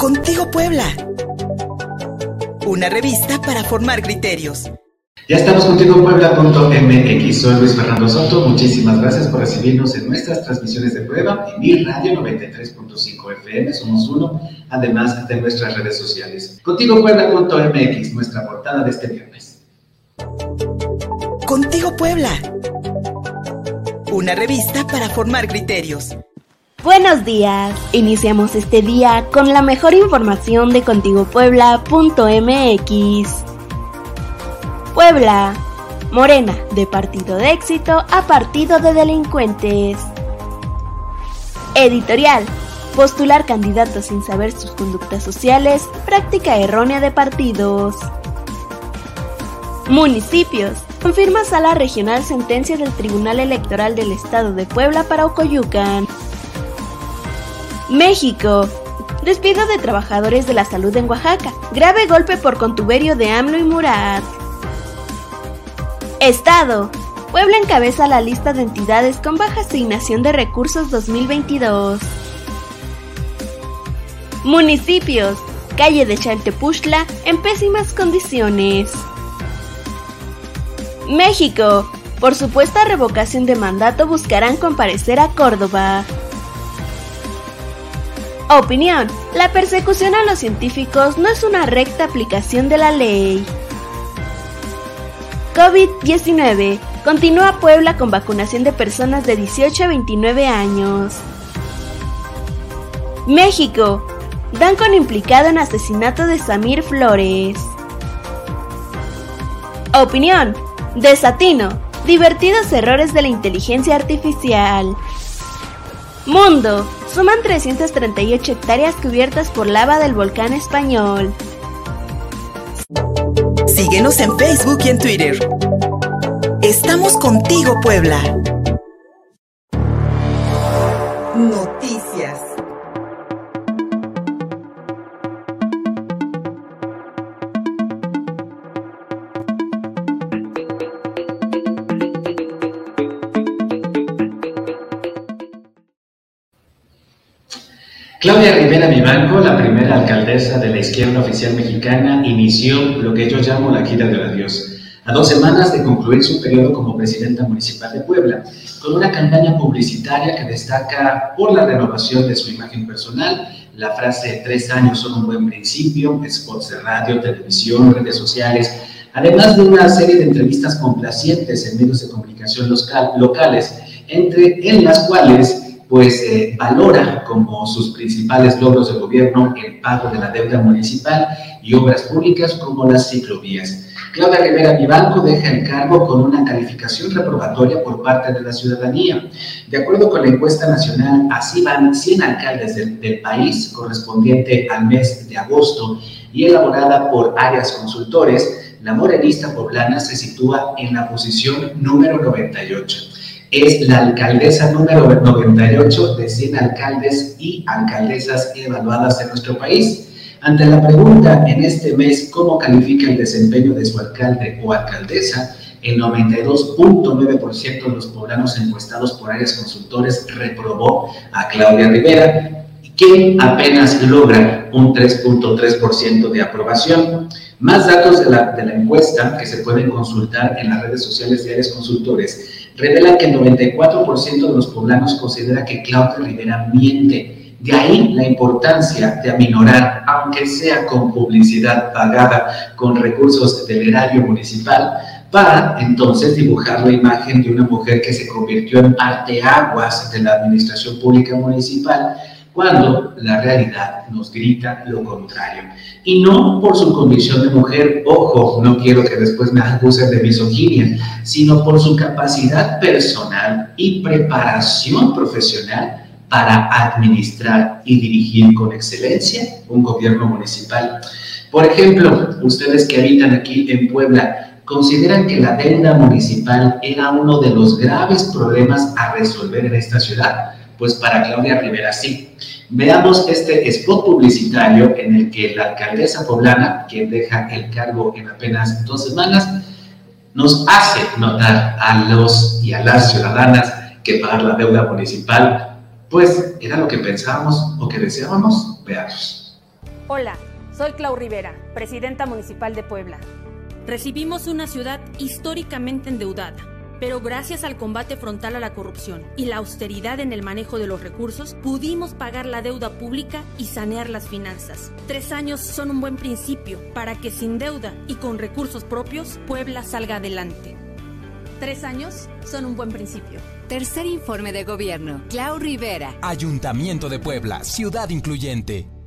Contigo Puebla. Una revista para formar criterios. Ya estamos contigo Puebla.mx. Soy Luis Fernando Soto. Muchísimas gracias por recibirnos en nuestras transmisiones de prueba en mi radio 93.5 FM. Somos uno, además de nuestras redes sociales. Contigo Puebla.mx, nuestra portada de este viernes. Contigo Puebla. Una revista para formar criterios. Buenos días. Iniciamos este día con la mejor información de contigopuebla.mx. Puebla. Morena, de partido de éxito a partido de delincuentes. Editorial. Postular candidatos sin saber sus conductas sociales, práctica errónea de partidos. Municipios. Confirma Sala Regional sentencia del Tribunal Electoral del Estado de Puebla para Ocoyucan. México. Despido de trabajadores de la salud en Oaxaca. Grave golpe por contuberio de AMLO y Murat. Estado. Puebla encabeza la lista de entidades con baja asignación de recursos 2022. Municipios. Calle de Chaltepuchla en pésimas condiciones. México. Por supuesta revocación de mandato buscarán comparecer a Córdoba. Opinión. La persecución a los científicos no es una recta aplicación de la ley. COVID-19. Continúa Puebla con vacunación de personas de 18 a 29 años. México. Dan con implicado en asesinato de Samir Flores. Opinión. Desatino. Divertidos errores de la inteligencia artificial. Mundo. Suman 338 hectáreas cubiertas por lava del volcán español. Síguenos en Facebook y en Twitter. Estamos contigo, Puebla. Claudia Rivera Vivanco, la primera alcaldesa de la izquierda oficial mexicana, inició lo que yo llamo la gira del adiós. A dos semanas de concluir su periodo como presidenta municipal de Puebla, con una campaña publicitaria que destaca por la renovación de su imagen personal, la frase tres años son un buen principio, spots de radio, televisión, redes sociales, además de una serie de entrevistas complacientes en medios de comunicación local, locales, entre en las cuales pues eh, valora como sus principales logros de gobierno el pago de la deuda municipal y obras públicas como las ciclovías. Claudia Rivera Vivanco deja el cargo con una calificación reprobatoria por parte de la ciudadanía. De acuerdo con la encuesta nacional, así van 100 alcaldes del, del país correspondiente al mes de agosto y elaborada por áreas consultores, la morenista poblana se sitúa en la posición número 98 es la alcaldesa número 98 de 100 alcaldes y alcaldesas evaluadas en nuestro país. Ante la pregunta en este mes cómo califica el desempeño de su alcalde o alcaldesa, el 92.9% de los poblanos encuestados por áreas consultores reprobó a Claudia Rivera, quien apenas logra un 3.3% de aprobación. Más datos de la, de la encuesta que se pueden consultar en las redes sociales de áreas consultores revela que el 94% de los poblanos considera que Claudia Rivera miente. De ahí la importancia de aminorar, aunque sea con publicidad pagada con recursos del erario municipal, para entonces dibujar la imagen de una mujer que se convirtió en parteaguas de la administración pública municipal cuando la realidad nos grita lo contrario. Y no por su condición de mujer, ojo, no quiero que después me acusen de misoginia, sino por su capacidad personal y preparación profesional para administrar y dirigir con excelencia un gobierno municipal. Por ejemplo, ustedes que habitan aquí en Puebla, ¿consideran que la deuda municipal era uno de los graves problemas a resolver en esta ciudad? Pues para Claudia Rivera sí. Veamos este spot publicitario en el que la alcaldesa poblana, quien deja el cargo en apenas dos semanas, nos hace notar a los y a las ciudadanas que pagar la deuda municipal, pues era lo que pensábamos o que deseábamos. Veamos. Hola, soy Clau Rivera, presidenta municipal de Puebla. Recibimos una ciudad históricamente endeudada, pero gracias al combate frontal a la corrupción y la austeridad en el manejo de los recursos, pudimos pagar la deuda pública y sanear las finanzas. Tres años son un buen principio para que sin deuda y con recursos propios, Puebla salga adelante. Tres años son un buen principio. Tercer informe de gobierno. Clau Rivera. Ayuntamiento de Puebla, ciudad incluyente.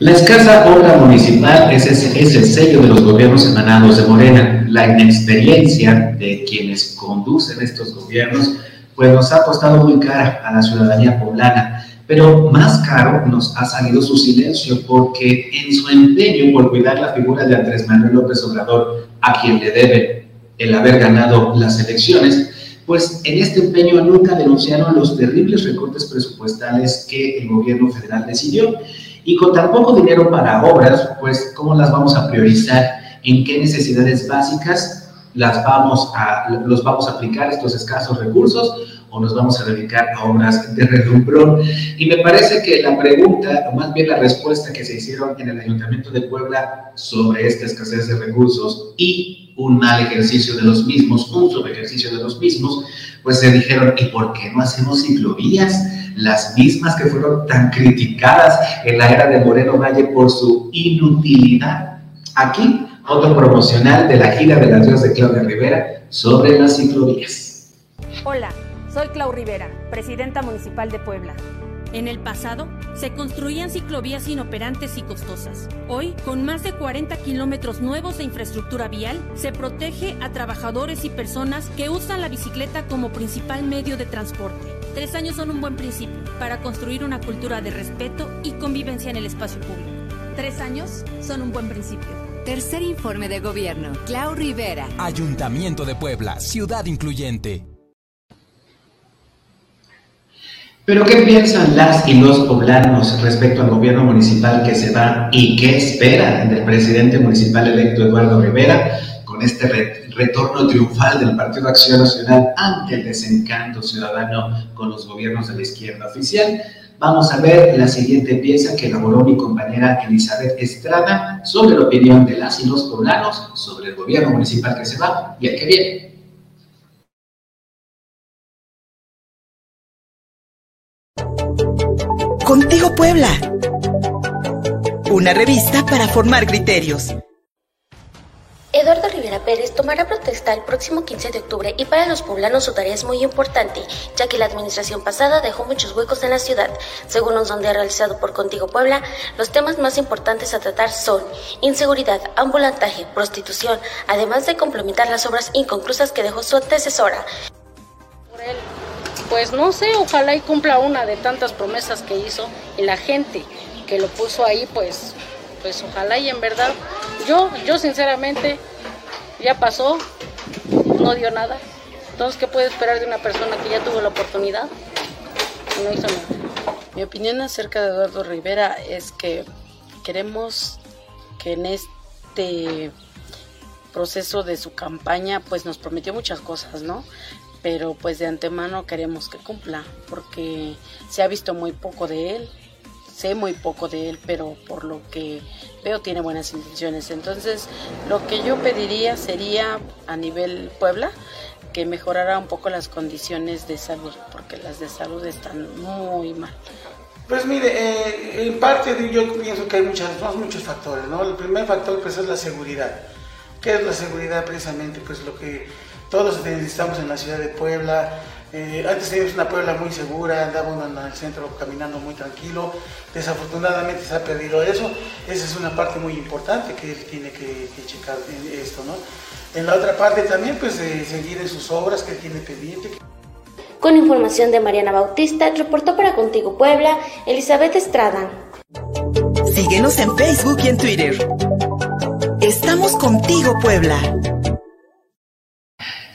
La escasa obra municipal es, es, el sello de los gobiernos emanados de Morena. La inexperiencia de quienes conducen estos gobiernos pues nos ha costado muy cara a la ciudadanía poblana. Pero más caro nos ha salido su silencio porque en su empeño por cuidar la figura de Andrés Manuel López Obrador, a quien le debe el haber ganado las elecciones, pues en este empeño nunca denunciaron los terribles recortes presupuestales que el gobierno federal decidió y con tan poco dinero para obras, pues ¿cómo las vamos a priorizar? ¿En qué necesidades básicas las vamos a, los vamos a aplicar estos escasos recursos o nos vamos a dedicar a obras de redumbrón? Y me parece que la pregunta, o más bien la respuesta que se hicieron en el Ayuntamiento de Puebla sobre esta escasez de recursos y un mal ejercicio de los mismos, un subejercicio de los mismos, pues se dijeron, ¿y por qué no hacemos ciclovías? Las mismas que fueron tan criticadas en la era de Moreno Valle por su inutilidad. Aquí, otro promocional de la gira de las Dios de Claudia Rivera sobre las ciclovías. Hola, soy Clau Rivera, presidenta municipal de Puebla. En el pasado, se construían ciclovías inoperantes y costosas. Hoy, con más de 40 kilómetros nuevos de infraestructura vial, se protege a trabajadores y personas que usan la bicicleta como principal medio de transporte. Tres años son un buen principio para construir una cultura de respeto y convivencia en el espacio público. Tres años son un buen principio. Tercer informe de gobierno. Clau Rivera. Ayuntamiento de Puebla, ciudad incluyente. Pero ¿qué piensan las y los poblanos respecto al gobierno municipal que se va y qué esperan del presidente municipal electo Eduardo Rivera con este retorno triunfal del Partido Acción Nacional ante el desencanto ciudadano con los gobiernos de la izquierda oficial? Vamos a ver la siguiente pieza que elaboró mi compañera Elizabeth Estrada sobre la opinión de las y los poblanos sobre el gobierno municipal que se va y el que viene. Contigo Puebla. Una revista para formar criterios. Eduardo Rivera Pérez tomará protesta el próximo 15 de octubre y para los poblanos su tarea es muy importante, ya que la administración pasada dejó muchos huecos en la ciudad. Según un sondeo realizado por Contigo Puebla, los temas más importantes a tratar son inseguridad, ambulantaje, prostitución, además de complementar las obras inconclusas que dejó su antecesora. Pues no sé, ojalá y cumpla una de tantas promesas que hizo y la gente que lo puso ahí, pues, pues ojalá y en verdad, yo, yo sinceramente, ya pasó, no dio nada. Entonces, ¿qué puede esperar de una persona que ya tuvo la oportunidad y no hizo nada? Mi opinión acerca de Eduardo Rivera es que queremos que en este proceso de su campaña pues nos prometió muchas cosas, ¿no? pero pues de antemano queremos que cumpla porque se ha visto muy poco de él, sé muy poco de él, pero por lo que veo tiene buenas intenciones. Entonces, lo que yo pediría sería a nivel Puebla que mejorara un poco las condiciones de salud, porque las de salud están muy mal. Pues mire, eh, en parte yo pienso que hay muchas, muchos factores, ¿no? El primer factor pues es la seguridad. ¿Qué es la seguridad precisamente? Pues lo que todos estamos en la ciudad de Puebla. Eh, antes teníamos una Puebla muy segura, andaba uno en el centro caminando muy tranquilo. Desafortunadamente se ha perdido eso. Esa es una parte muy importante que él tiene que, checar en esto, ¿no? En la otra parte también, pues, seguir en sus obras que tiene pendiente. Con información de Mariana Bautista, reportó para Contigo Puebla, Elizabeth Estrada. Síguenos en Facebook y en Twitter. Estamos contigo, Puebla.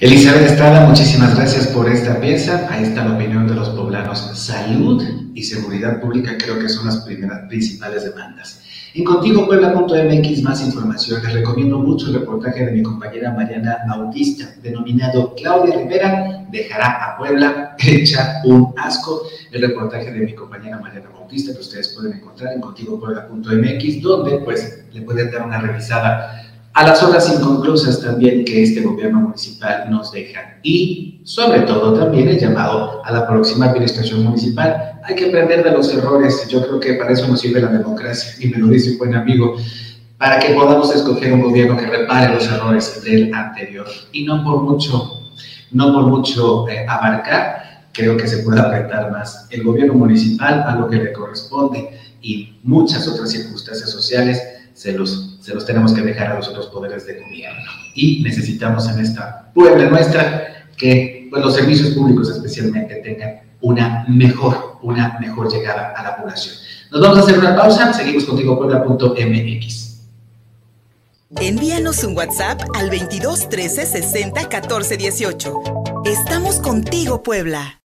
Elizabeth Estrada, muchísimas gracias por esta pieza. Ahí está la opinión de los poblanos. Salud y seguridad pública creo que son las primeras principales demandas. En contigopuebla.mx más información. Les recomiendo mucho el reportaje de mi compañera Mariana Bautista, denominado Claudia Rivera dejará a Puebla hecha un asco. El reportaje de mi compañera Mariana Bautista que ustedes pueden encontrar en contigopuebla.mx, donde pues le pueden dar una revisada a las obras inconclusas también que este gobierno municipal nos deja. Y sobre todo también el llamado a la próxima administración municipal. Hay que aprender de los errores. Yo creo que para eso nos sirve la democracia. Y me lo dice un buen amigo. Para que podamos escoger un gobierno que repare los errores del anterior. Y no por mucho, no por mucho eh, abarcar, creo que se puede apretar más el gobierno municipal a lo que le corresponde y muchas otras circunstancias sociales se los, se los tenemos que dejar a los otros poderes de gobierno. Y necesitamos en esta Puebla nuestra que pues, los servicios públicos especialmente tengan una mejor, una mejor llegada a la población. Nos vamos a hacer una pausa, seguimos contigo puebla.mx. Envíanos un WhatsApp al 22 13 60 14 18. Estamos contigo, Puebla.